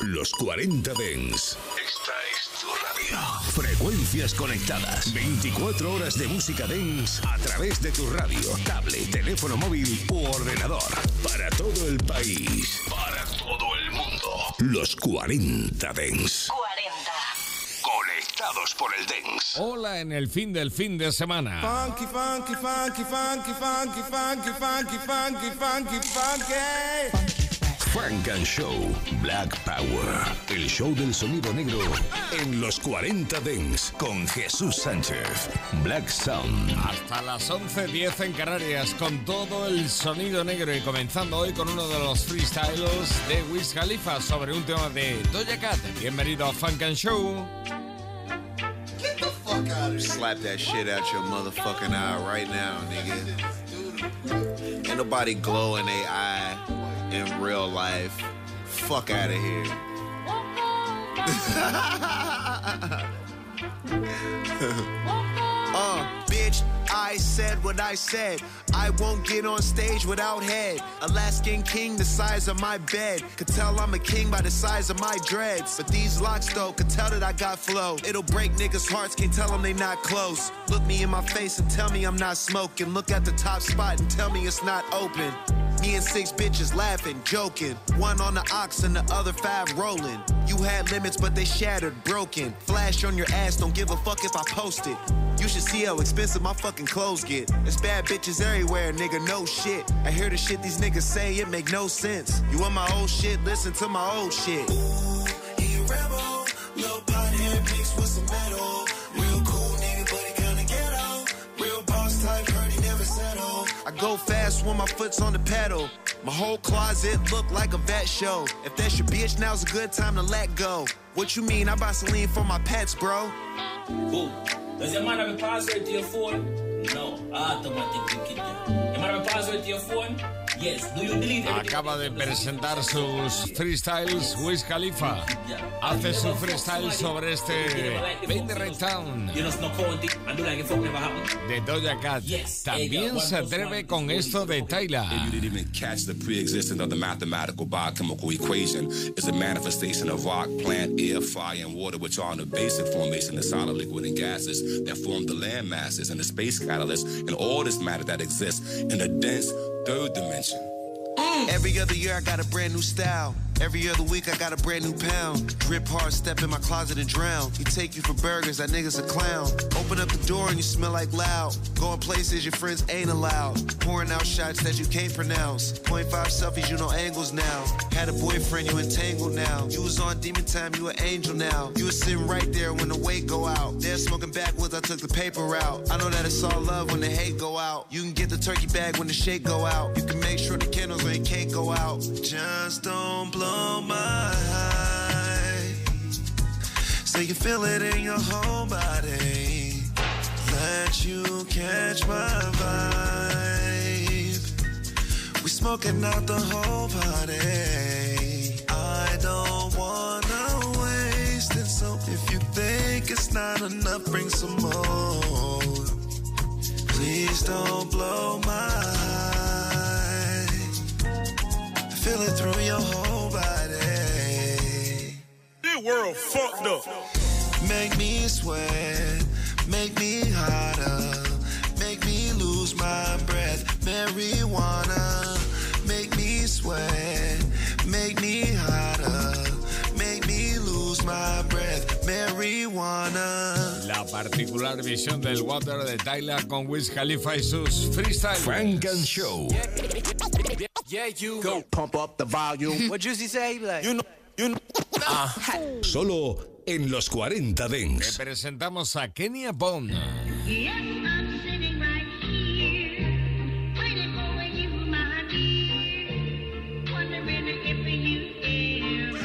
Los 40 Dens. Esta es tu radio. Frecuencias conectadas. 24 horas de música Dens a través de tu radio, tablet, teléfono móvil u ordenador. Para todo el país. Para todo el mundo. Los 40 Dens. 40. Conectados por el Dens. Hola en el fin del fin de semana. Funky, funky, funky, funky, funky, funky, funky, funky, funky, funky. Frank and Show Black Power. El show del sonido negro en los 40 Dens con Jesús Sánchez. Black Sound. Hasta las 11.10 en Canarias con todo el sonido negro y comenzando hoy con uno de los freestyles de Wiz Khalifa sobre un tema de Doja Cat. Bienvenido a Funk and Show. Slap that shit out your motherfucking eye right now, nigga. Ain't nobody glow in their eye in real life. Fuck out of here. uh, bitch, I said what I said. I won't get on stage without head. Alaskan king, the size of my bed. Could tell I'm a king by the size of my dreads. But these locks, though, could tell that I got flow. It'll break niggas' hearts, can't tell them they not close. Look me in my face and tell me I'm not smoking. Look at the top spot and tell me it's not open. Me and six bitches laughing, joking. One on the ox and the other five rolling. You had limits, but they shattered, broken. Flash on your ass, don't give a fuck if I post it. You should see how expensive my fucking clothes get. It's bad bitches everywhere, nigga, no shit. I hear the shit these niggas say, it make no sense. You want my old shit, listen to my old shit. He a rebel, go fast when my foot's on the pedal. My whole closet look like a vet show. If that's your bitch, now's a good time to let go. What you mean? I buy Celine for my pets, bro. Cool. Does your man have a password to your? No. Automatic you get that. Your man have a password to your phone? Ah, Acaba de presentar sus freestyles Wiz Khalifa. Hace su freestyle sobre este Paint the Red Town de Doja Cat. También se atreve con esto de Tyla. that form the land masses and the space catalyst and all this matter that exists in the dense third dimension. Every other year I got a brand new style. Every other week I got a brand new pound. Drip hard, step in my closet and drown. He take you for burgers, that nigga's a clown. Open up the door and you smell like loud. Going places your friends ain't allowed. Pouring out shots that you can't pronounce. Point five selfies, you know angles now. Had a boyfriend, you entangled now. You was on demon time, you an angel now. You was sitting right there when the weight go out. They're smoking backwards, I took the paper out. I know that it's all love when the hate go out. You can get the turkey bag when the shake go out. You can make sure the candles on your cake go out. Just don't blow my high. So you feel it in your whole body. Let you catch my vibe. We smoking out the whole party. I don't wanna waste it. So if you think it's not enough, bring some more. Please don't blow my high. Feel it through your whole body. This world fucked up. Make me sweat, make me hotter, make me lose my breath. Marijuana, make me sweat, make me hotter, make me lose my breath. Marijuana. La particular visión del Water de Tyla con Wiz Khalifa y sus freestyles. Funk and Show. Yeah, you go pump up the volume. what Juicy say? He be Like, you know, you know. Ah. Solo en los 40 Dance. Presentamos a Kenya Vaun. Yes, I'm sitting right here, waiting for you, my dear. Wondering if you ever.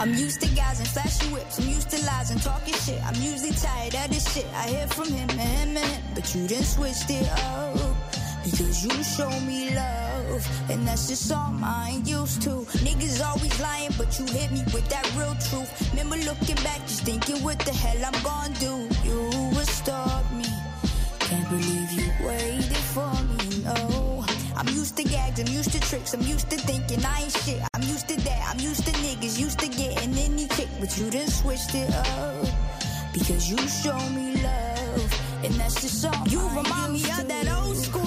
I'm used to guys and flashy whips. I'm used to lies and talking shit. I'm usually tired of this shit. I hear from him and him and him. But you didn't switch it up. Because you show me love. And that's just all I ain't used to. Niggas always lying, but you hit me with that real truth. Remember looking back, just thinking what the hell I'm gonna do. You would stop me. Can't believe you waited for me, no. I'm used to gags, I'm used to tricks, I'm used to thinking I ain't shit. I'm used to that, I'm used to niggas, used to getting any kick, but you done switched it up. Because you show me love, and that's the song. You remind me of that old school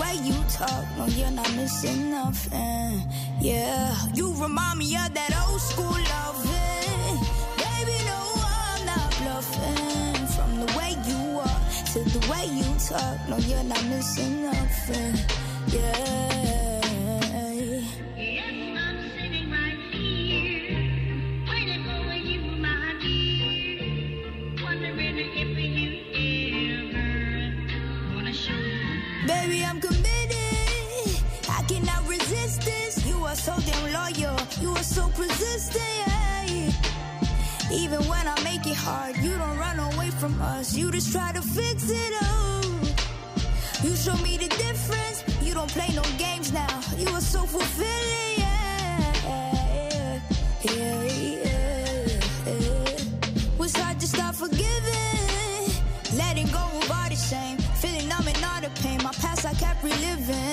way you talk, no, you're not missing nothing. Yeah, you remind me of that old school loving. Baby, no, I'm not bluffing. From the way you walk to the way you talk, no, you're not missing nothing. Yeah. Hard, you don't run away from us. You just try to fix it up. You show me the difference. You don't play no games now. You are so fulfilling. Yeah, yeah, yeah, yeah. Was hard to start forgiving. Letting go of all the shame. Feeling numb and all the pain. My past I kept reliving.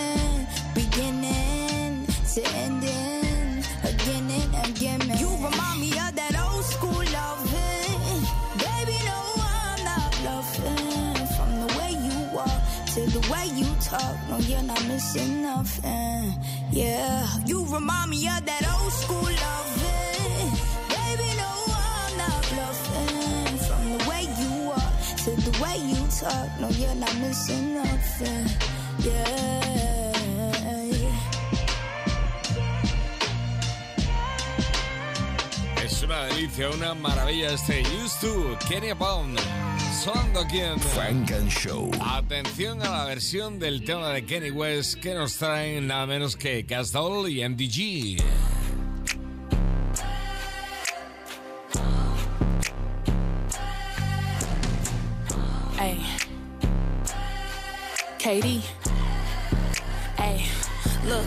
Talk. You're not missing nothing. Yeah, you remind me of that old school loving. Baby, no, I'm not bluffing. From the way you walk to the way you talk. No, you're not missing nothing. Yeah. Es una delicia, una maravilla este Used to Kenya Vaun. Sonando aquí en Frank and Show. Atención a la versión del tema de Kenny West que nos traen nada menos que Casdol y MDG. Hey. Katie. Hey, look.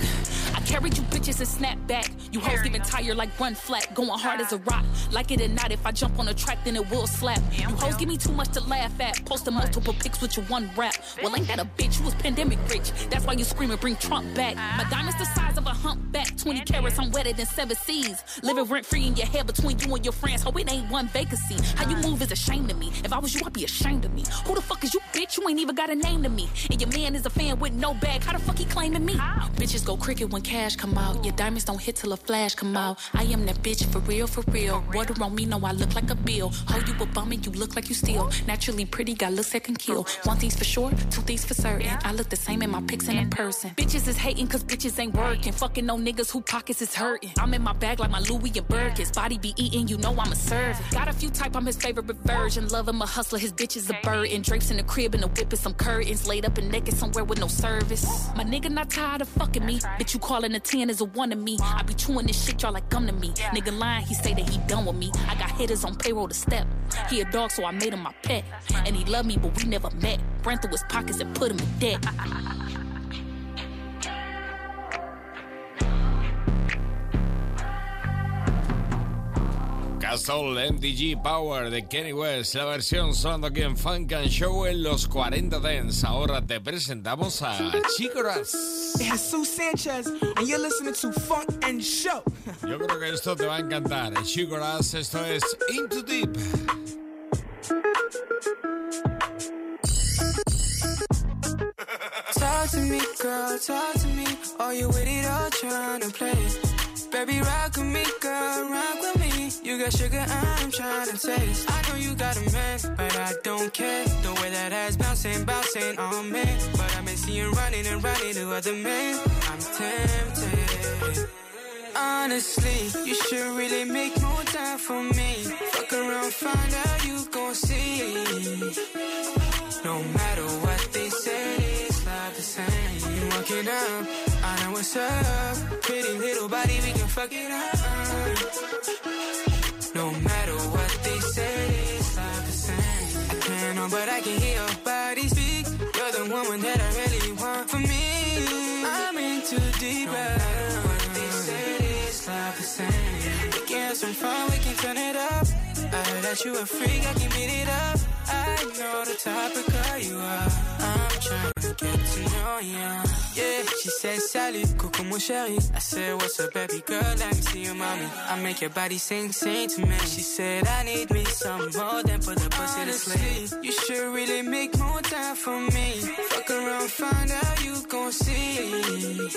I carried you bitches and snap back. You hoes even tired like run flat. Going hard as a rock. Like it or not, if I jump on a track, then it will slap. You hoes give me too much to laugh at. Posting multiple pics with your one rap. Well, ain't that a bitch? You was pandemic rich. That's why you screaming, bring Trump back. My diamond's the size of a humpback. 20 carats, I'm wetter than seven seas. Living rent free in your head between you and your friends. Hope it ain't one vacancy. How you move is a shame to me. If I was you, I'd be ashamed of me. Who the fuck is you, bitch? You ain't even got a name to me. And your man is a fan with no bag. How the fuck he claiming me? Bitches go cricket when cash come out. Your diamonds don't hit till a flash come out. I am that bitch for real, for real. Water on me, know I look like a bill. Oh, you a bum and you look like you steal. Naturally pretty, got looks that can kill. One thing's for sure, two things for certain. I look the same in my pics and in person. Bitches is hating cause bitches ain't working. Fucking no niggas who pockets is hurting. I'm in my bag like my Louis and Birkins. Body be eating, you know I'm a servant. Got a few type, I'm his favorite version. Love him a hustler, his bitch is a burden. Drapes in the crib and a whip and some curtains. Laid up and naked somewhere with no service. My nigga not tired of fucking me. Bitch, you calling a 10 is a one to me. I be chewing this shit, y'all like gum to me. Nigga lying, he say that he done with me. I got hitters on payroll to step. He a dog, so I made him my pet. And he love me, but we never met. Ran through his pockets and put him in debt. Castle MDG Power de Kenny West, la versión sonando aquí en Funk and Show en los 40 Dents. Ahora te presentamos a Chico Raz. Jesus Sanchez, and you're listening to Funk and Show. Yo creo que esto te va a encantar. Chico Raz, esto es Into Deep. Talk to me, girl, talk to me. Are you with it or trying to play? Baby, rock with me, girl, rock with me. You got sugar, I'm trying to taste. I know you got a man, but I don't care. The way that ass bouncing, bouncing on me. But I've been seeing running and running to other men. I'm tempted. Honestly, you should really make more time for me. Fuck around, find out you gon' see. No matter what they say, it's not the same. Walk it up, I know what's up. Pretty little body, we can fuck it up. No matter what they say, it's not the same. I can't know, but I can hear your body speak. You're the woman that I really want for me. I'm in too deep. No matter what they say, it's not the same. We can have some fun, we can turn it up. I heard that you a freak, I can beat it up. I know the type of girl you are. I'm trying to get to know ya. Yeah, She said, Sally, coucou mon chéri. I said, what's up, baby girl? Let me see your mommy. I make your body sing, sing to me. She said, I need me some more than put the pussy to sleep. You should really make more time for me. Fuck around, find out you gon' see.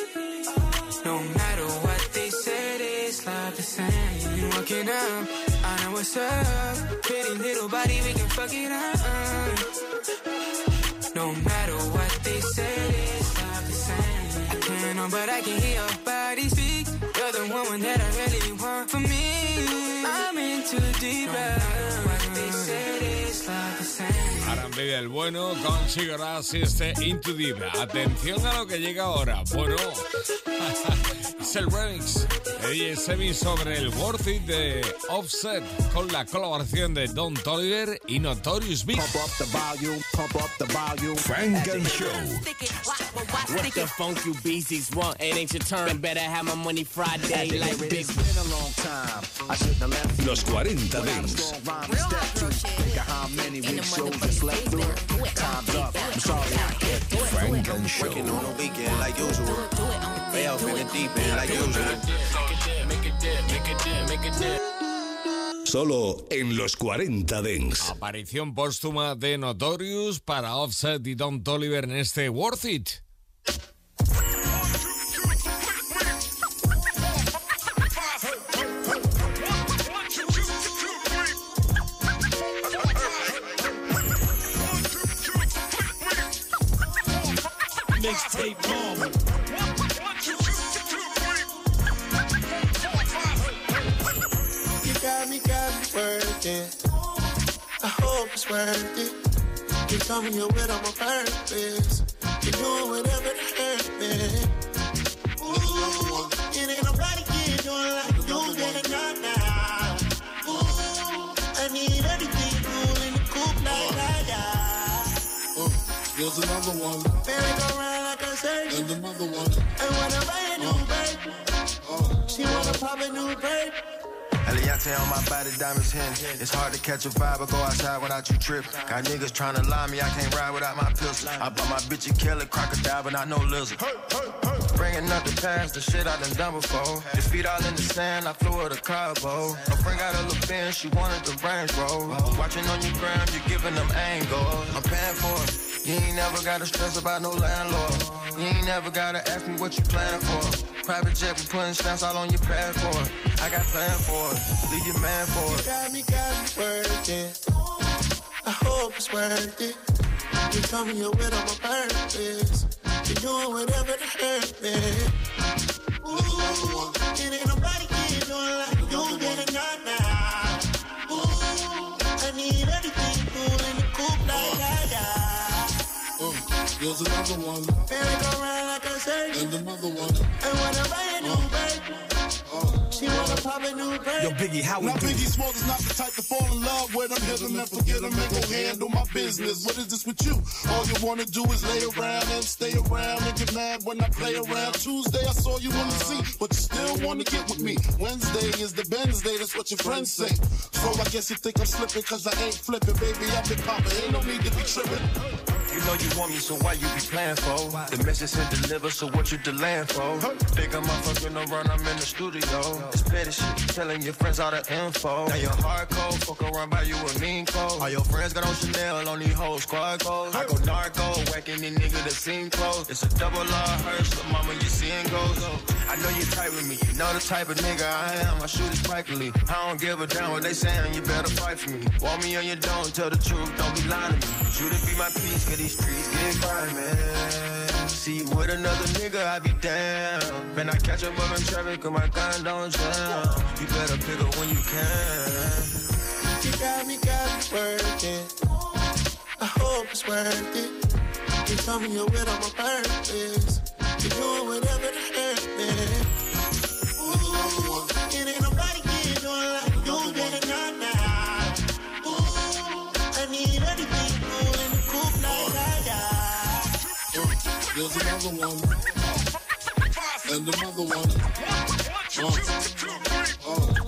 No matter what they said, it's not the same. Walking up, I know what's up. Pretty little body, we can fuck it up. No matter what they say, it's not the same. I can't know, but I can hear your body speak. You're the woman that I really want for me. I'm into deep uh. no matter what they said, it's not the same. Aran Baby el bueno con Sigoras y este Into Deep. Atención a lo que llega ahora. Bueno, es el remix de DJ Semi sobre el Worth It de Offset con la colaboración de Don Toliver y Notorious Big. Pump up the volume, pump up the volume. Frank and Show. What the funk you beasties want? It ain't your turn. Better have my money Friday like big. It's been a long time. I shouldn't have left you. Los 40 When I was Dance. gonna rhyme and step to. Think of how many weak shows I slept through. Time's up. I'm sorry I kept you. Funk and Show. Working on the weekend like usual. Way off in the deep end like usual. Solo en los 40 Dance. Aparición póstuma de Notorious para Offset y Don Toliver en este Worth It. Mixtape mama. You got me, got me working. I hope it's worth it. You tell me you're with on my purpose. You're doing whatever to hurt me. Ooh, it ain't nobody here doing like you did not now. Ooh, I need everything cool in the coop like that. There's another one. Merry go round circus. And another one. And I buy a new babe, she wanna pop a new babe. Eliante on my body, diamonds hen. It's hard to catch a vibe or go outside without you trip. Got niggas tryna lie me, I can't ride without my pistol. I bought my bitch a killer crocodile, but not no lizard. Bringing up the past, the shit I done done before. The feet all in the sand, I flew her to Cabo. My friend got a little bin, she wanted the Range Rover. Watching on your gram, you giving them angles. I'm paying for it. You ain't never gotta stress about no landlord. You ain't never gotta ask me what you planning for. Private jet, we putting stamps all on your passport. I got plan for it. Leave your man for it. got me, got me working. I hope it's worth it. You me you're with on my purpose. You're doing whatever to hurt me. Ooh, it ain't nobody here doing like There's another one. Merry go round like a circus. And another one. And when I buy a new babe, uh. she wanna pop a new babe. Yo, Biggie, how we now, Biggie Smalls is not the type to fall in love with him, hit him and forget him and go handle my business. What is this with you? All you wanna do is lay around and stay around and get mad when I play around. Tuesday, I saw you on the scene, but you still wanna get with me. Wednesday is the Benz day, that's what your friends say. So I guess you think I'm slipping, cause I ain't flipping, baby. I've been popping, ain't no need to be tripping. You know you want me, so why you be playing for? The message sent delivered, so what you delaying for? Think I'm fucking around, I'm in the studio. It's petty shit, telling your friends all the info. Now you're hardcore, fuck around by you a mean code. All your friends got on Chanel, on these whole squad clothes. I go narco, whacking these nigga the scene close. It's a double R hearse, so mama, you seeing goes. I know you tight with me, you know the type of nigga I am. I shoot it spikily. I don't give a damn what they saying, you better fight for me. Want me on you don't, tell the truth, don't be lying to me. Shoot it be my peace, these streets get grimy. See you with another nigga, I be down. Man, I catch up in traffic, cause my gun don't jam. You better pick up when you can. You got me, got me working. I hope it's worth it. You tell me you're with on my purpose. You're doing whatever to hurt me. There's another one. And another one. Uh, uh, uh.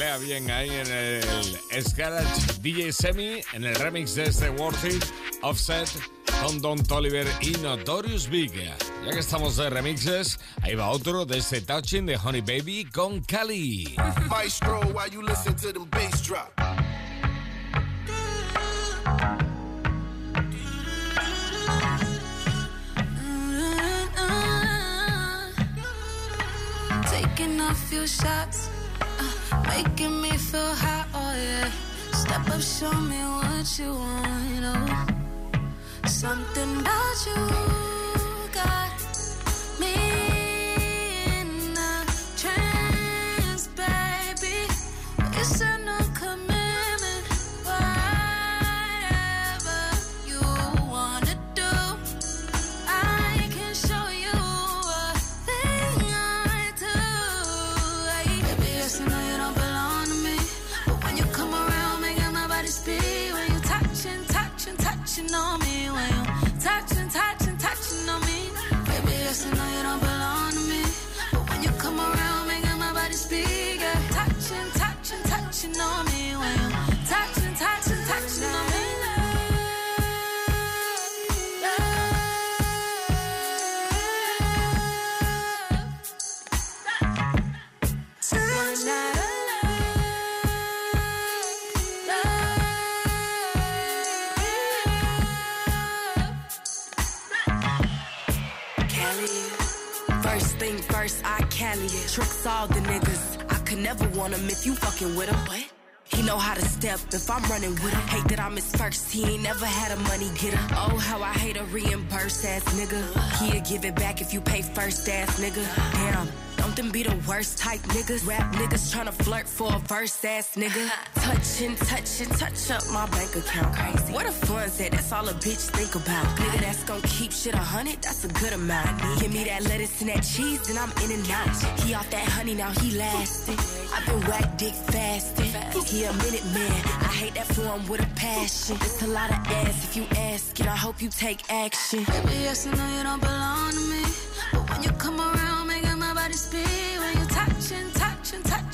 queda bien ahí en el DJ Semi, en el remix de este Worth It, Offset, con Don Toliver y Notorious Big. Ya que estamos de remixes, ahí va otro de este Touching de Honey Baby con Cali. Maestro, while you listen to them bass drop. Taking a few shots, uh, making me feel hot, oh yeah. Step up, show me what you want, you know. Something about you Tricks all the niggas. I could never want him if you fucking with him. What? He know how to step if I'm running with him. Hate that I'm his first. He ain't never had a money getter. Oh, how I hate a reimburse ass nigga. He'll give it back if you pay first ass nigga. Damn. Them be the worst type niggas. Rap niggas tryna flirt for a verse ass nigga. Touchin', touchin', touch up my bank account. Crazy. What the funds at? That's all a bitch think about. Nigga that's gon' keep shit a hundred, that's a good amount. Give me that lettuce and that cheese, and I'm in and out. He off that honey, now he lasting. I've been whack dick fasting. He a minute man. I hate that form with a passion. It's a lot of ass if you ask it. I hope you take action. Baby, yes, I know you don't belong to me. But when you come around,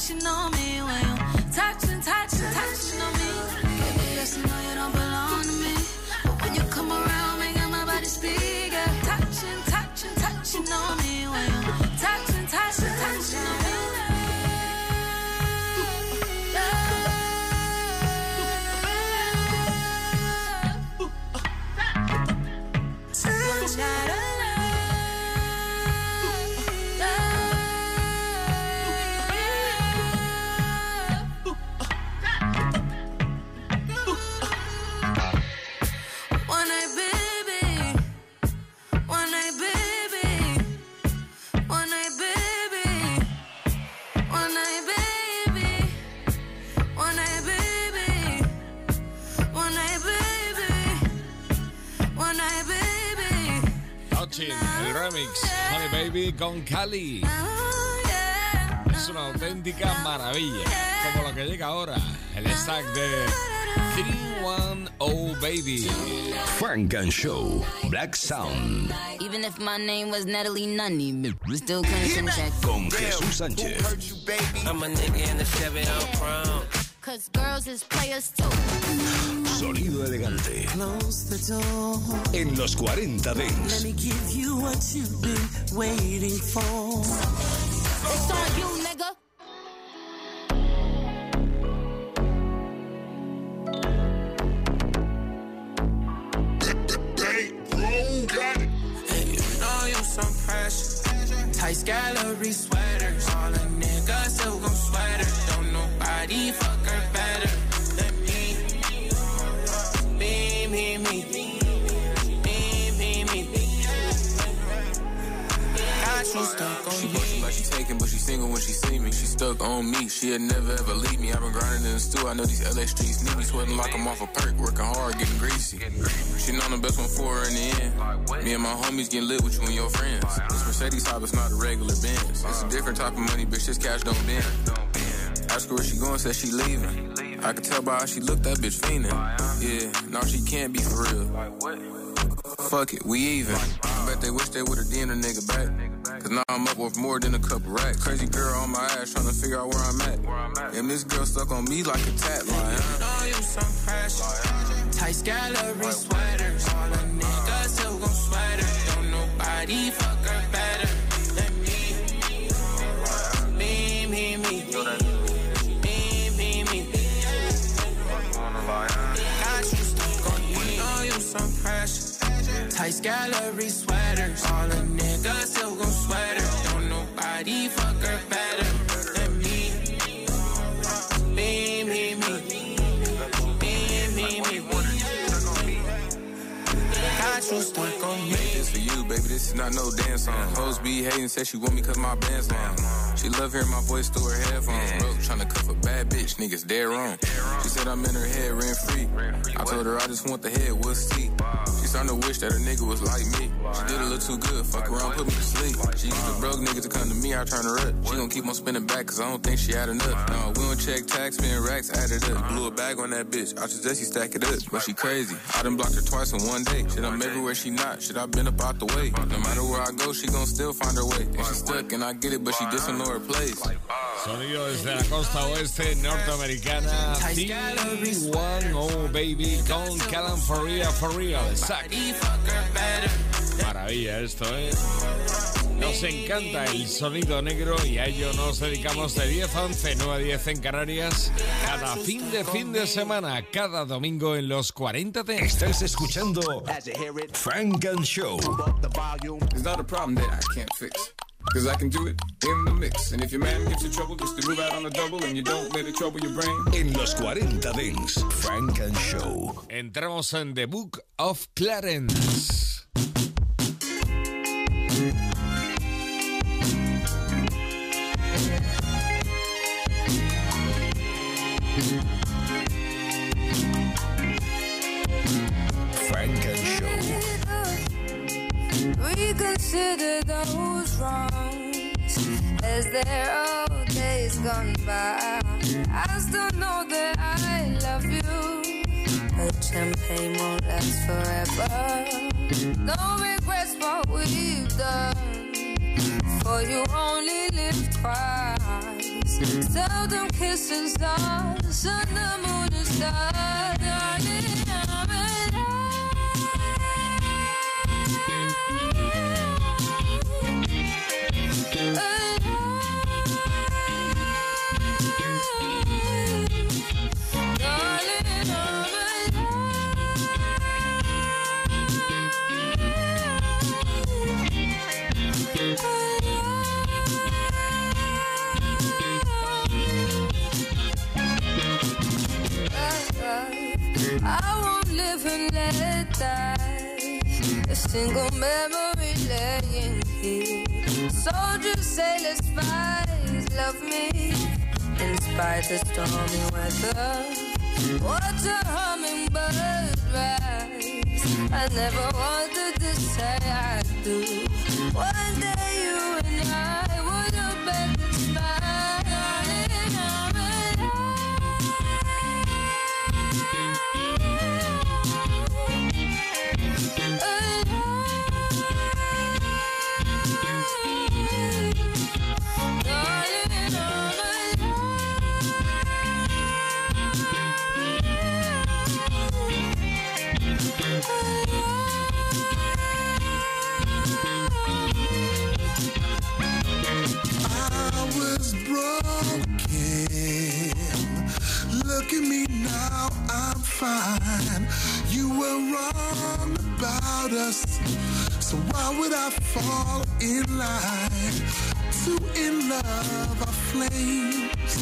touching, on me. When you touching, touching, touching on me. Baby, yes, I know you don't belong to me. But when you come around, making my body speak. Yeah. Touching, touching, touching on me. When you touching, touching, touching on me. One night remix, Honey Baby con Cali. Es una auténtica maravilla. Como lo que llega ahora, el stack de 310 Baby. Frank and Show, Black Sound, Even if my name was Natalie Nunny, we still couldn't check. con Jesús Sánchez. I'm a nigga in the Chevy chrome. Cause girls is players too. Sonido elegante. Close the door. En los 40 Let Dance. me give single when she see me. She stuck on me. She'll never ever leave me. I've been grinding in the stew. I know these LA streets need me. Sweating like I'm off a perk. Working hard, getting greasy. She know the best one for her in the end. Me and my homies getting lit with you and your friends. This Mercedes top is not a regular Benz. It's a different type of money, bitch. This cash don't bend. Ask her where she going, said she leaving. I could tell by how she looked, that bitch fiending. Yeah, no, she can't be for real. Fuck it, we even. I bet they wish they would've did a nigga back. Cause now I'm up worth more than a couple racks. Crazy girl on my ass trying to figure out where I'm at. And this girl stuck on me like a tat line. know you some pressure. Tight gallery sweaters. All a nigga still gon' sweat her. Don't nobody fuck Tight gallery sweaters. All a nigga still gon' sweat her. Don't nobody fuck her better than me. Me, me, me. Me, me, me. You stuck on me. This for you, baby. This is not no dance song. Hoes be hating, say she want me cause my band's long. She love hearing my voice through her headphones. Bro, tryna cuff a bad bitch, niggas dead wrong. She said I'm in her head rent free. I told her I just want the head, what's tea? She starting to wish that a nigga was like me. She did a little too good, fuck around, put me to sleep. She used to broke niggas to come to me, I turn her up. She gon' keep on spinning back cause I don't think she had enough. No, we don't check tax, spin racks, add it up. Blew a bag on that bitch, I suggest you stack it up. But she crazy, I done blocked her twice in one day. Shit, I'm everywhere she not, shit, I been up out the way. No matter where I go, she gon' still find her way. And she stuck and I get it, but she just her place. Sonido desde la costa oeste norteamericana. T1 Oh Baby con Callan For Real For Real. Zack. Maravilla esto, ¿eh? Nos encanta el sonido negro y a ello nos dedicamos de 10 a 11, 9 a 10 en Canarias, cada fin de fin de semana, cada domingo en los 40 de... Estás escuchando Frank and Show. It's not a problem that I can't fix. Cause I can do it in the mix. And if your man gets in trouble, just to move out on the double and you don't let it trouble your brain. En los 40 Dance, Funk and Show. Entramos en The Book of Clarence. Funk and Show. Reconsider those as their old days gone by. I still know that I love you, but champagne won't last forever. No regrets for what we've done, for you only live twice. Seldom kisses stars, sun, the moon, and stars. Darling, die. A single memory laying here. Soldiers, sailors, spies love me. In spite of stormy weather. Watch a hummingbird rise. I never wanted to say I do. One day at me now, I'm fine. You were wrong about us. So why would I fall in line? Two in love, our flames.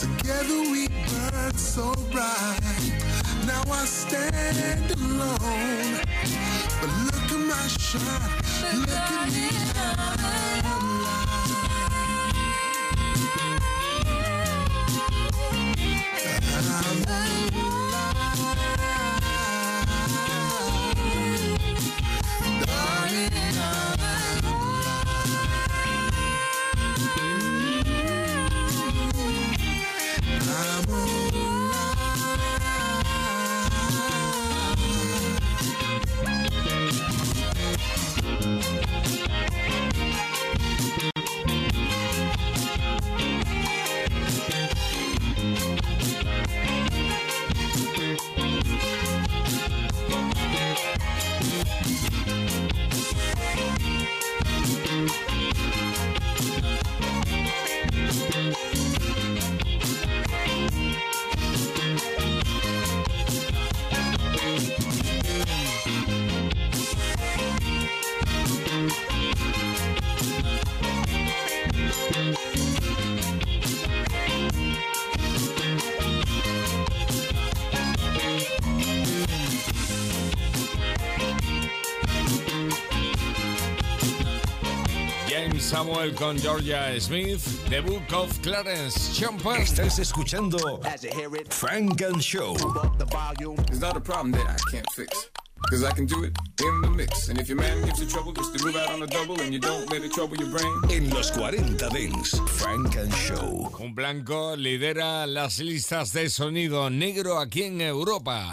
Together we burn so bright. Now I stand alone. But look at my shine. Look at me now. Samuel con Georgia Smith, The Book of Clarence Chopin. Estás escuchando Frank and Show. It's not a problem that I can't fix. Cause I can do it in the mix. And if your man gives you trouble, just to move out on a double and you don't let it trouble your brain. En los 40 Dents, Frank and Show. Un blanco lidera las listas de sonido negro aquí en Europa.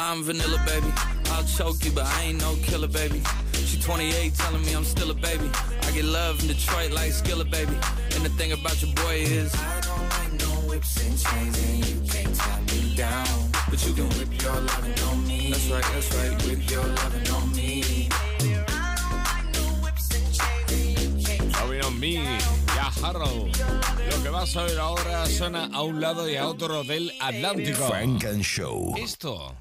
I'm vanilla, baby. I'll choke you, but I ain't no killer, baby. She 28, telling me I'm still a baby. I get love in Detroit like Skilla, baby. And the thing about your boy is, I don't like no whips and chains, and you can't tie me down. But you can whip your lovin' on me. That's right, that's right. Whip your lovin' on me. Loving on Me, Jack Harlow. Lo que vas a oír ahora suena a un lado y a otro del Atlántico. Funk and Show. Esto.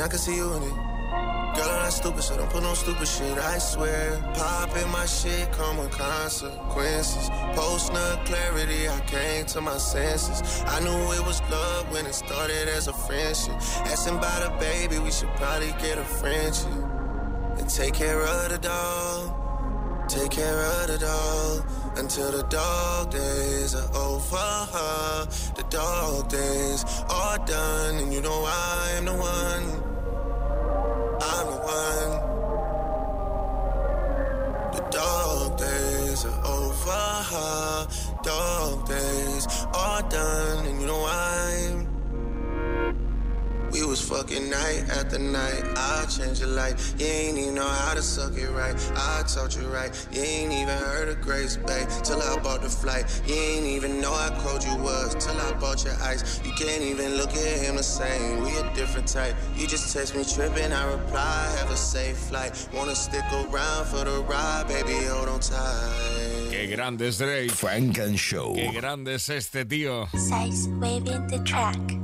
And I can see you in it. Girl, I'm not stupid, so don't put no stupid shit, I swear. Popping my shit come with consequences. Post no clarity, I came to my senses. I knew it was love when it started as a friendship. Asking about a baby, we should probably get a friendship. And take care of the dog. Take care of the dog until the dog days are over. The dog days are done, and you know I am the one. Fucking night after night. I changed your life. You ain't even know how to suck it right. I taught you right. You ain't even heard of Grace Bay till I bought the flight. You ain't even know how cold you was till I bought your ice. You can't even look at him the same. We a different type. You just text me tripping. I reply, have a safe flight. Wanna stick around for the ride, baby? Hold on tight. Qué grande es Drake. Funk and Show. Qué grande es este tío. Size waving the track.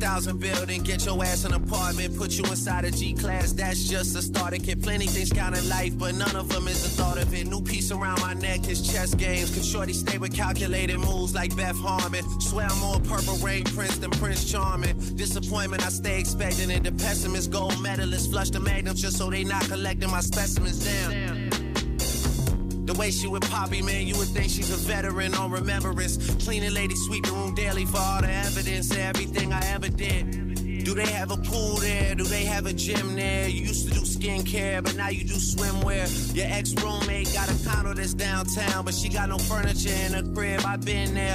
10,000 building, get your ass an apartment, put you inside a G class. That's just a start. It can plenty things count in life, but none of them is the thought of it. New piece around my neck is chess games. Can shorty stay with calculated moves like Beth Harmon? Swear I'm more purple rain prince than Prince Charming. Disappointment I stay expecting, it. the pessimist gold medalist flush the magnums just so they not collecting my specimens down. Way she with Poppy, man, you would think she's a veteran on remembrance. Cleaning lady, sweep the room daily for all the evidence everything I ever did. Do they have a pool there? Do they have a gym there? You used to do skincare, but now you do swimwear. Your ex roommate got a condo that's downtown, but she got no furniture in her crib. I've been there.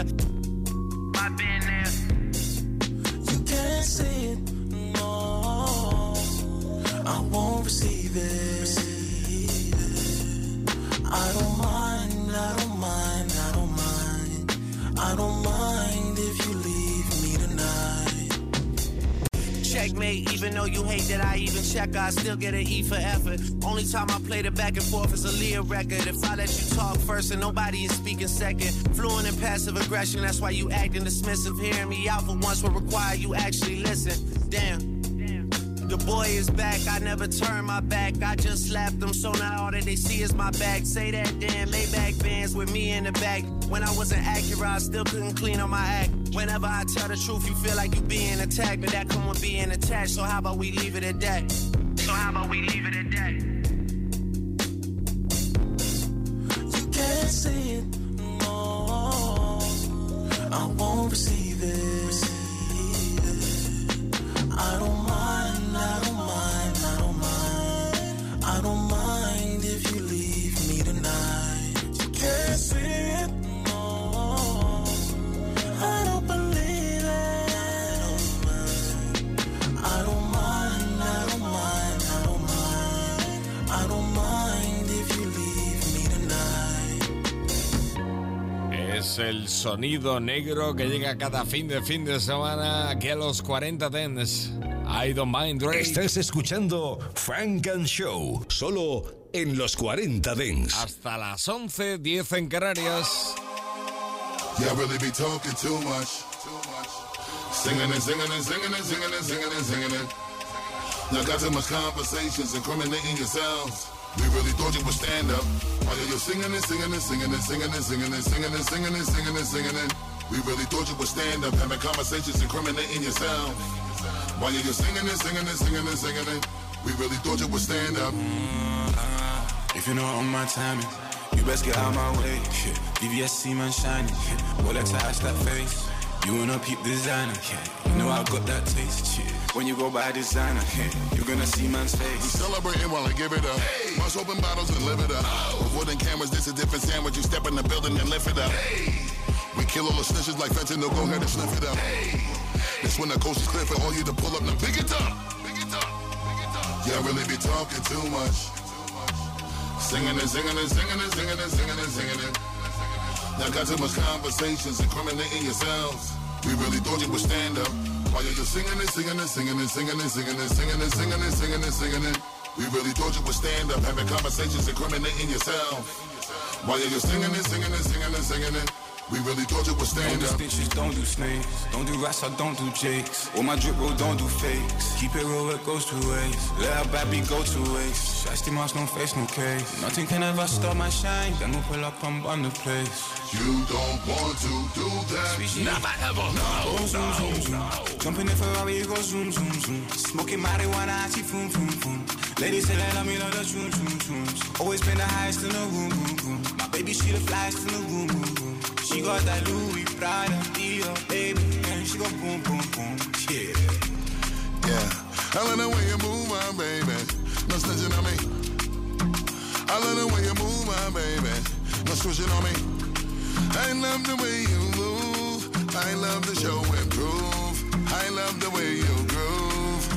I've been there. You can't say it, no. I won't receive it. Though you hate that I even check, I still get an E for effort. Only time I play the back and forth is a Leah record. If I let you talk first and nobody is speaking second, fluent in passive aggression, that's why you acting dismissive. Hearing me out for once will require you actually listen. Damn. The boy is back, I never turn my back. I just slapped them, so now all that they see is my back. Say that damn Maybach bands with me in the back. When I wasn't accurate, I still couldn't clean on my act. Whenever I tell the truth, you feel like you being attacked, but that come with being attached. So how about we leave it at that? So how about we leave it at that? Sonido negro que llega cada fin de fin de semana aquí a los 40 Dents. I don't mind Drake. Estás escuchando Frank and Show, solo en los 40 Dents. Hasta las 11, 10 en Canarias. Y'all really be talking too much. Singing and singing and singing and singing and singing and singing it. Y'all got too much conversations incriminating yourselves. We really thought you would stand up. While you're singing and singing and singing and singing and singing and singing and singing and singing and singing and we really thought you would stand up, having conversations incriminating yourself. While you're singing and singing and singing and singing and we really thought you would stand up. If you know on my timing, you best get out my way. Shit. VVSC man shining. Well, let's that face. You wanna peep designer, yeah. You know I got that taste, shit. When you go by designer, yeah, you're gonna see man's face We celebrating while I give it up. Must open bottles and live it up. Oh! Avoiding cameras, this a different sandwich. You step in the building and lift it up. We kill all the snitches like fentanyl. Go ahead and sniff it up. This when the coast is clear for all you to pull up. Now big it up. Y'all really be talking too much. Singing and singing and singing and singing and singing and singing it. Y'all got too much conversations incriminating yourselves. We really thought you would stand up. While you're singing and singing and singing and singing and singing and singing and singing and singing and singing it. We really thought you would stand up, having conversations incriminating yourself. While you're singing and singing and singing and singing it. We really thought you would Don't do up. stitches, don't do snakes. Don't do rats, I don't do jakes. All my drip roll, don't do fakes. Keep it real, it goes two ways. Let our baby go two ways. Shasty mask, no face, no case. Nothing can ever stop my shine. Then we'll pull up and run the place. You don't want to do that. Never ever. No, go zoom, zoom, zoom. Jump in the Ferrari, you go zoom, zoom, zoom. Smoking marijuana, I see boom, boom, boom. Ladies say love me, love the zoom, zoom, zooms. Always been the highest in the room, room, room. My baby, she the flyest in the room, room, room. She got that Louis Prada, Dior, baby, and she go boom, boom, boom. Yeah. Yeah. I love the way you move, my baby. No snitching on me. I love the way you move, my baby. No switching on me. I love the way you move. I love the show and prove. I love the way you groove.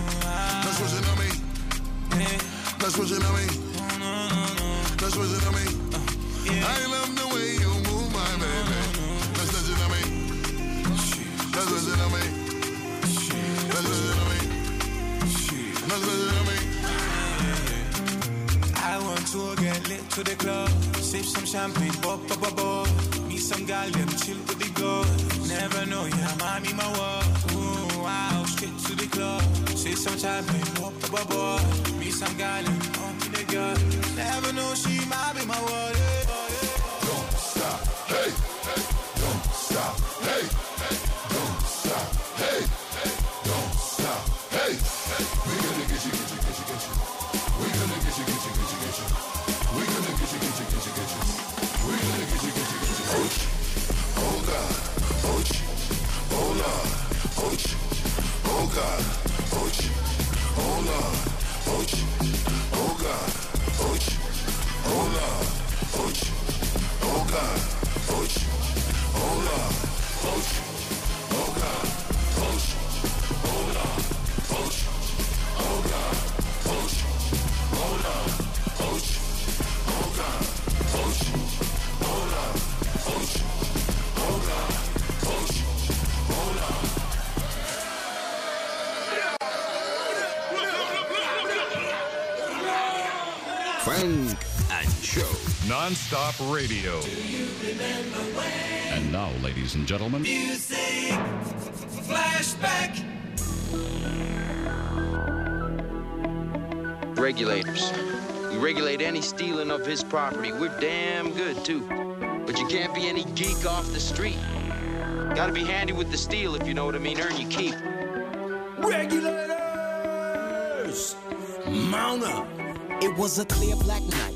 No switching on me. No switching on me. No switching on me. I love the way you No switching on me. No switching on me. No switching on me. I want to get lit to the club, sip some champagne, pop, pop, pop, pop. Meet some gal, them chill with the girls. Never know, yeah, mommy, my world. Ooh, wow, straight to the club, sip some champagne, pop, pop, pop, pop. Meet some gal, pump in the girl. Never know, she might be my world. Eh. Don't stop, hey, hey, don't stop, hey, Non-stop radio. And now, ladies and gentlemen, Music flashback. Regulators. We regulate any stealing of his property. We're damn good, too. But you can't be any geek off the street. Gotta be handy with the steel, if you know what I mean. Earn your keep. Regulators! Mount up! It was a clear black night, a clear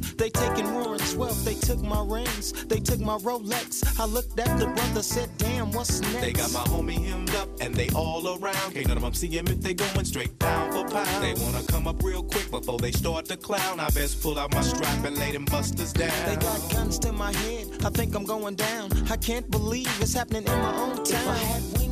They taking Warren's wealth, they took my rings, they took my Rolex. I looked at the brother, said, damn, what's next? They got my homie hemmed up and they all around. Can't none of them see him if they going straight pound for pound. They wanna come up real quick before they start to clown. I best pull out my strap and lay them busters down. They got guns to my head, I think I'm going down. I can't believe it's happening in my own town.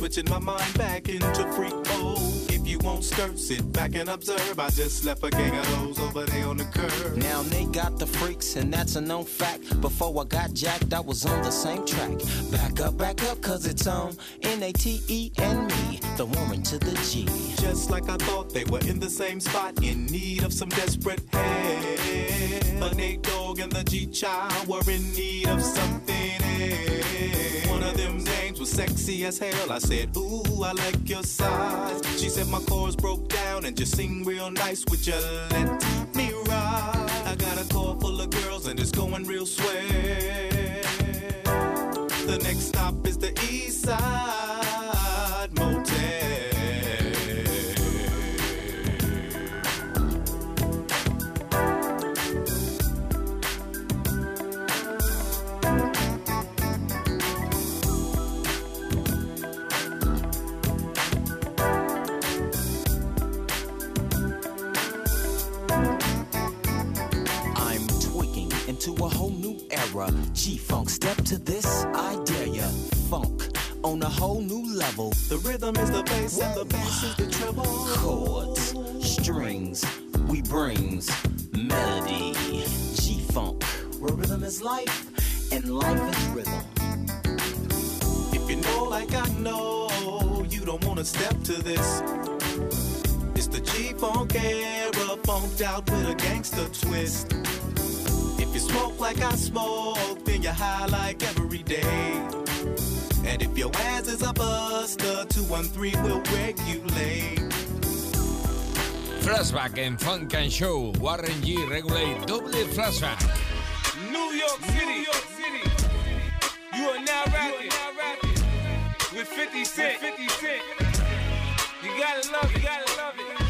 Switching my mind back into freak mode. If you won't skirt, sit back and observe. I just left a gang of those over there on the curb. Now they got the freaks, and that's a known fact. Before I got jacked, I was on the same track. Back up, back up, cause it's on N-A-T-E E and me, the woman to the G. Just like I thought they were in the same spot, in need of some desperate help. But Nate Dogg and the G Child were in need of something else. One of them names was sexy as hell. I said, Ooh, I like your size. She said my chords broke down and just sing real nice. Would you let me ride? I got a car full of girls and it's going real swell. The next stop is the East Side level. The rhythm is the bass and the bass is the treble. Chords, strings, we brings melody. G-Funk, where rhythm is life and life is rhythm. If you know like I know, you don't wanna step to this. It's the G-Funk era, funked out with a gangster twist. If you smoke like I smoke, then you're high like every day. And if your ass is a buster, 213 will regulate. Flashback en Funk and Show. Warren G. Regulate. Doble flashback. New York City, New York City. You are now rapping, with 50 Cent. 50 Cent. You gotta love it, you gotta love it.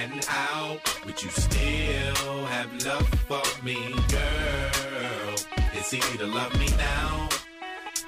and out? Would you still have love for me, girl? It's easy to love me now.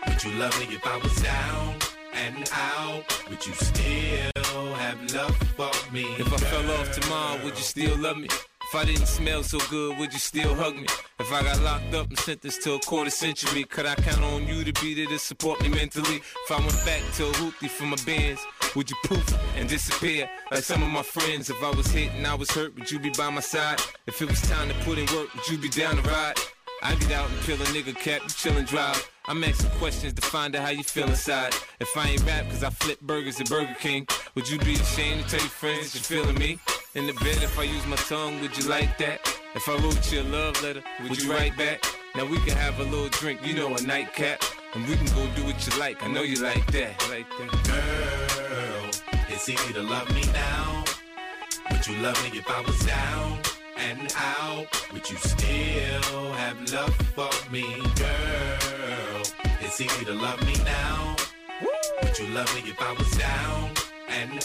Would you love me if I was down and out? Would you still have love for me? If I fell off tomorrow, would you still love me? If I didn't smell so good, would you still hug me? If I got locked up and sentenced to a quarter century, could I count on you to be there to support me mentally? If I went back to a for my bands, would you poof and disappear like some of my friends? If I was hit and I was hurt, would you be by my side? If it was time to put in work, would you be down to ride? I get out and kill a nigga cap, you chill and drive. I'm asking questions to find out how you feel inside. If I ain't rap cause I flip burgers at Burger King, would you be ashamed to tell your friends that you're feeling me? In the bed, if I use my tongue, would you like that? If I wrote you a love letter, would, you write back? Now we can have a little drink, you know, a nightcap. And we can go do what you like, I know you like that. Like that. Girl, it's easy to love me now. Would you love me if I was down and out? Would you still have love for me, girl? It's easy to love me now. Would you love me if I was down and?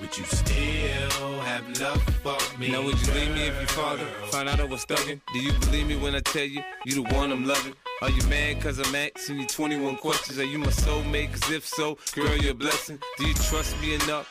Would you still have love for me? Now would you leave me if your father found out I was thugging? Do you believe me when I tell you you the one I'm loving? Are you mad cause I'm asking you 21 questions? Are you my soulmate? Cause if so, girl, you're a blessing. Do you trust me enough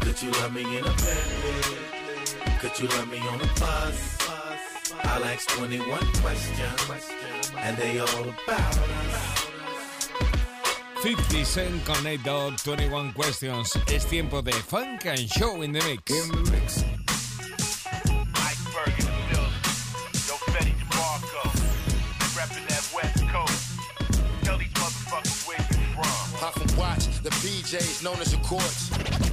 Could you love me in a bed? Could you love me on a bus? I'll ask 21 questions, and they all about us. 50 Cent con Nate Dogg, 21 Questions. Es tiempo de Funk and Show in the Mix. Iceberg in the building. Yo, Fetty DeMarco. Reppin' that West Coast. Tell these motherfuckers where you from. Pop and watch the PJs known as the courts.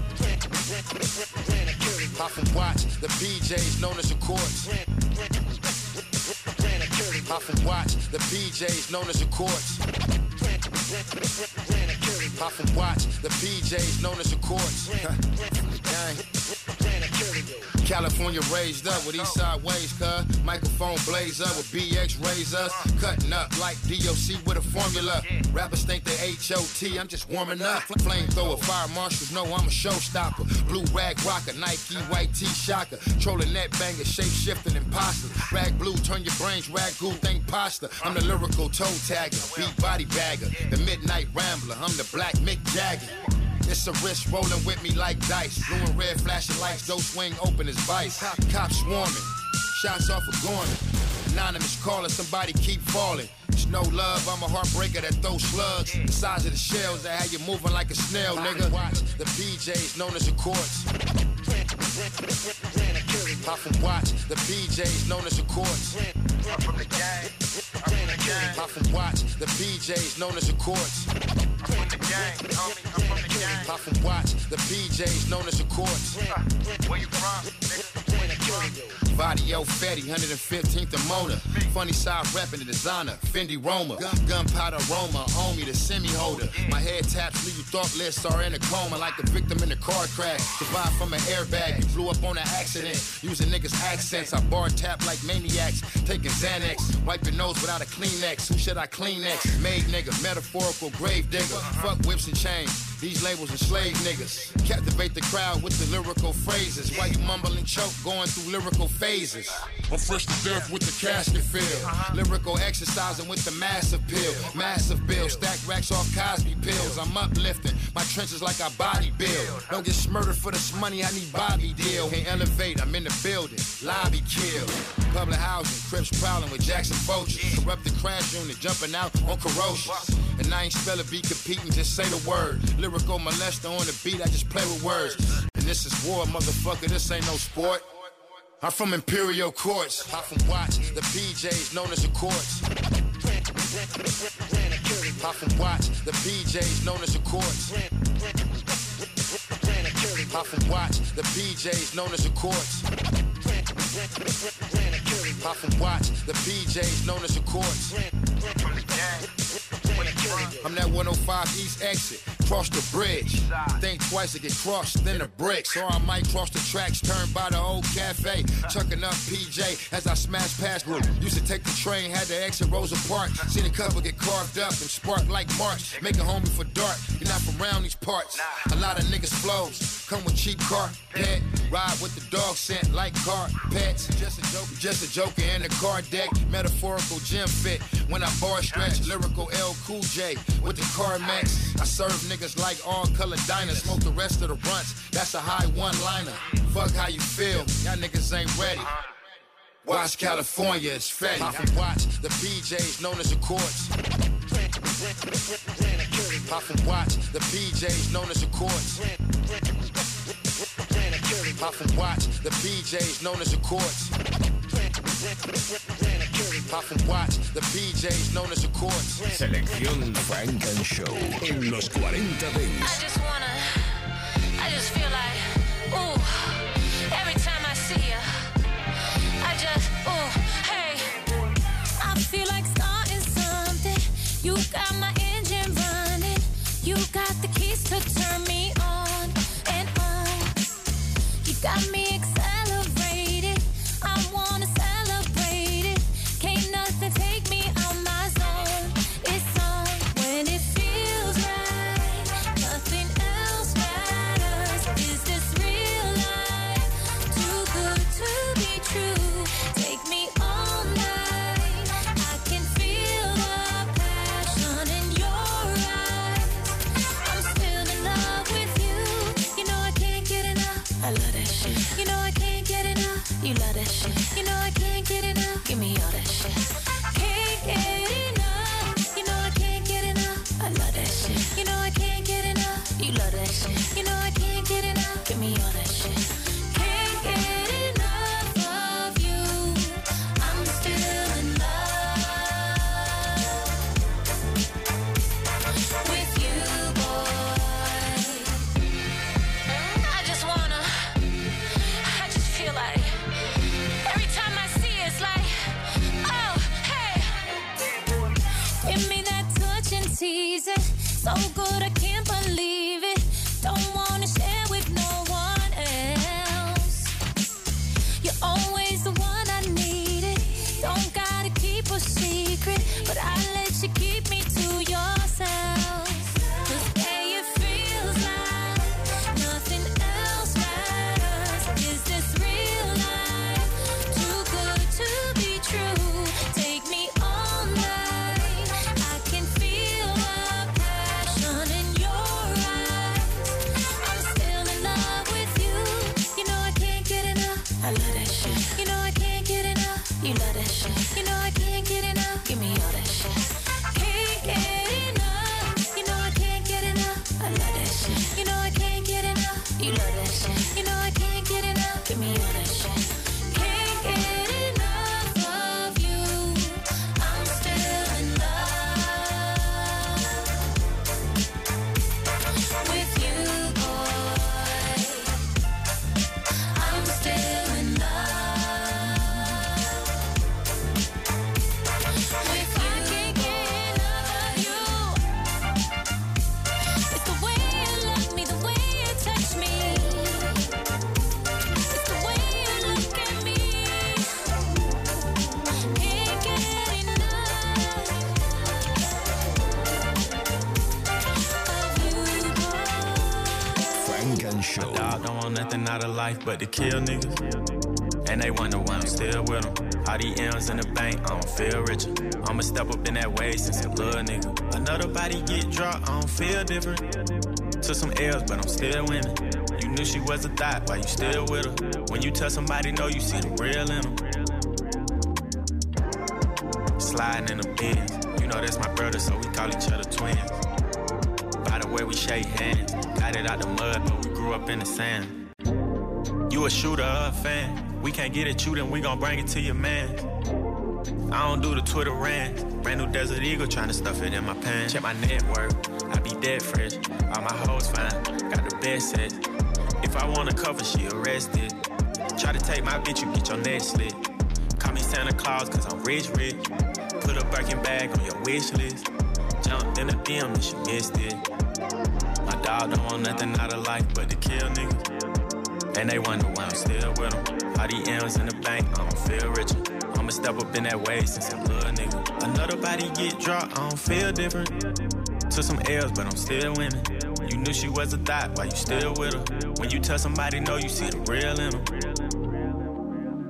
Pop and watch the PJs known as the courts. Pop and watch the PJs known as the courts. Pop and watch the PJs known as the courts. Gang. California raised up with east side ways, cuz microphone blaze up with BX us, cutting up like DOC with a formula. Rappers think they HOT, I'm just warming up. Flamethrower, fire marshals know I'm a showstopper. Blue rag rocker, Nike white tee shocker. Trolling that banger, shape shifting imposter. Rag blue, turn your brains rag goo, think pasta. I'm the lyrical toe tagger, beat body bagger, the midnight rambler. I'm the black Mick Jagger. It's a wrist rolling with me like dice. Blue and red flashing lights, those swing open as vice. Cops swarming, shots off a Gorman. Anonymous caller, somebody keep falling. It's no love, I'm a heartbreaker that throws slugs. The size of the shells that have you moving like a snail, nigga. Watch the PJs known as the courts. Pop and watch the PJs known as the courts. Pop and watch the PJs known as the courts. From the gang, homie. I'm from the gang. Pop and watch the PJs known as the courts. Where you from, nigga? Vadio Fetty, 115th and Mona. Funny side rapping the designer, Fendi Roma. Gunpowder Roma, me, the semi holder. My head taps, leave you thoughtless or in a coma like a victim in a car crash. Survived from an airbag, you flew up on an accident. Using niggas' accents, I bar tap like maniacs. Taking Xanax, wipe your nose without a Kleenex. Who should I Kleenex? Made nigga, metaphorical grave digger. Fuck whips and chains. These labels enslave niggas. Captivate the crowd with the lyrical phrases. While you mumble and choke, going through lyrical phases. I'm fresh to death with the casket feel. Lyrical exercising with the massive pill. Massive bill, stack racks off Cosby pills. I'm uplifting my trenches like I body build. Don't get smurdered for this money, I need Bobby deal. Can't elevate, I'm in the building. Lobby kill. Public housing, Crips prowling with Jackson Vultures. Corrupt the crash unit, jumping out on corrosion. And I ain't spell it, be competing, just say the word. Lyrical molester on the beat, I just play with words. And this is war, motherfucker, this ain't no sport. I'm from Imperial Courts. I from watch the PJs known as the courts. I from watch the PJs known as the courts. I from watch the PJs known as the courts. I from watch the PJs known as the courts. I'm that 105 East exit. Cross the bridge. Think twice to get crossed, then the bricks. Or I might cross the tracks, turn by the old cafe. Chucking up PJ as I smash past room. Used to take the train, had to exit Rosa Parks. Seen a couple get carved up and spark like March. Make a homie for dark. You're not from around these parts. A lot of niggas flows. Come with cheap car, pet. Ride with the dog scent like car pets. Just a joke, just a joker in the car deck. Metaphorical gym fit. When I bar stretch, lyrical L Cool J with the car max. I serve niggas like all color diners. Smoke the rest of the blunts. That's a high one liner. Fuck how you feel. Y'all niggas ain't ready. Watch California, it's fatty. From watch the PJs known as the courts. Watch the PJs known as the courts. Watch the PJs known as the courts. Selección Funk and Show en los 40 I Dents. just wanna, I just feel like, ooh, every time I see you, I just, ooh, hey, I feel like starting something. You got my engine running, you got the keys to turn me on and on. You got me me all that want nothing out of life but to kill niggas. And they wonder why I'm still with them. All these M's in the bank, I don't feel richer. I'ma step up in that way since a little nigga. Another body get dropped, I don't feel different. Took some L's, but I'm still winning. You knew she was a thought, why you still with her? When you tell somebody no, you see the real in them. Sliding in the bins. You know that's my brother, so we call each other twins. By the way we shake hands, got it out the mud, but we up in the sand. You a shooter a fan? We can't get at you, then we gon' bring it to your man. I don't do the Twitter rant. Brand new Desert Eagle trying to stuff it in my pants. Check my network, I be dead fresh. All my hoes fine, got the best set. If I wanna cover, she arrested. Try to take my bitch, you get your neck slit. Call me Santa Claus, cause I'm rich, rich. Put a Birkin bag on your wish list. Jumped in the DM and she missed it. Dog don't want nothing out of life but to kill niggas. And they wonder why I'm still with them. All these M's in the bank, I don't feel richer. I'ma step up in that way since I'm a little nigga. Another body get dropped, I don't feel different. Took some L's, but I'm still winning. You knew she was a thought, why you still with her? When you tell somebody no, you see the real in them.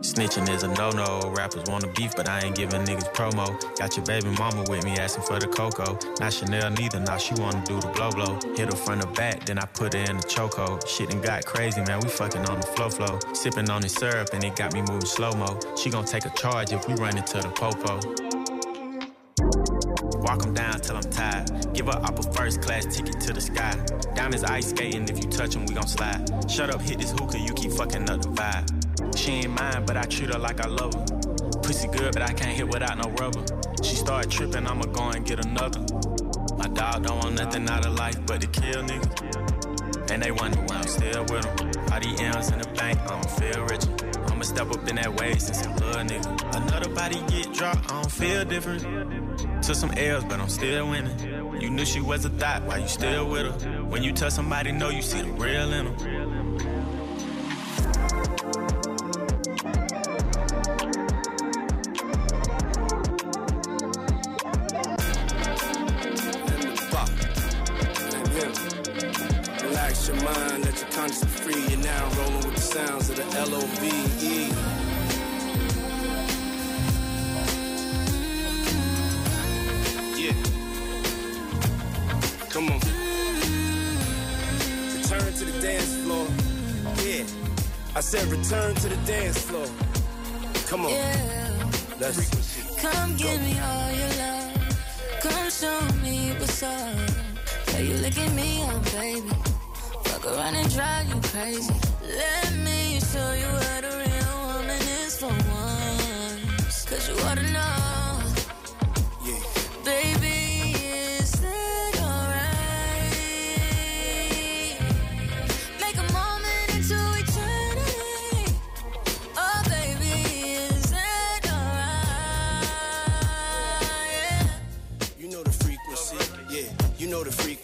Snitching is a no-no. Rappers want to beef, but I ain't giving niggas promo. Got your baby mama with me asking for the cocoa. Not Chanel neither, now she wanna do the blow blow. Hit her front or back, then I put her in the choco. Shit done got crazy, man. We fucking on the flow flow. Sipping on the syrup and it got me moving slow mo. She gon' take a charge if we run into the popo. Walk 'em down till I'm tired. Give op a first class ticket to the sky. Diamonds ice skating, if you touch 'em, we gon' slide. Shut up, hit this hookah, you keep fucking up the vibe. She ain't mine, but I treat her like I love her. Pussy good, but I can't hit without no rubber. She start tripping, I'ma go and get another. My dog don't want nothing out of life but to kill niggas. And they wonder why I'm still with them. All these M's in the bank, I don't feel rich. I'ma step up in that way since I'm a little nigga. Another body get dropped, I don't feel different. Took some L's, but I'm still winning. You knew she was a thought, why you still with her? When you tell somebody, know you see the real in them. Said return to the dance floor. Come on. Let's Come give me all your love. Come show me what's up. Yeah, you licking me up, baby. Fuck around and drive you crazy. Let me show you what a real woman is for once. Cause you ought to know.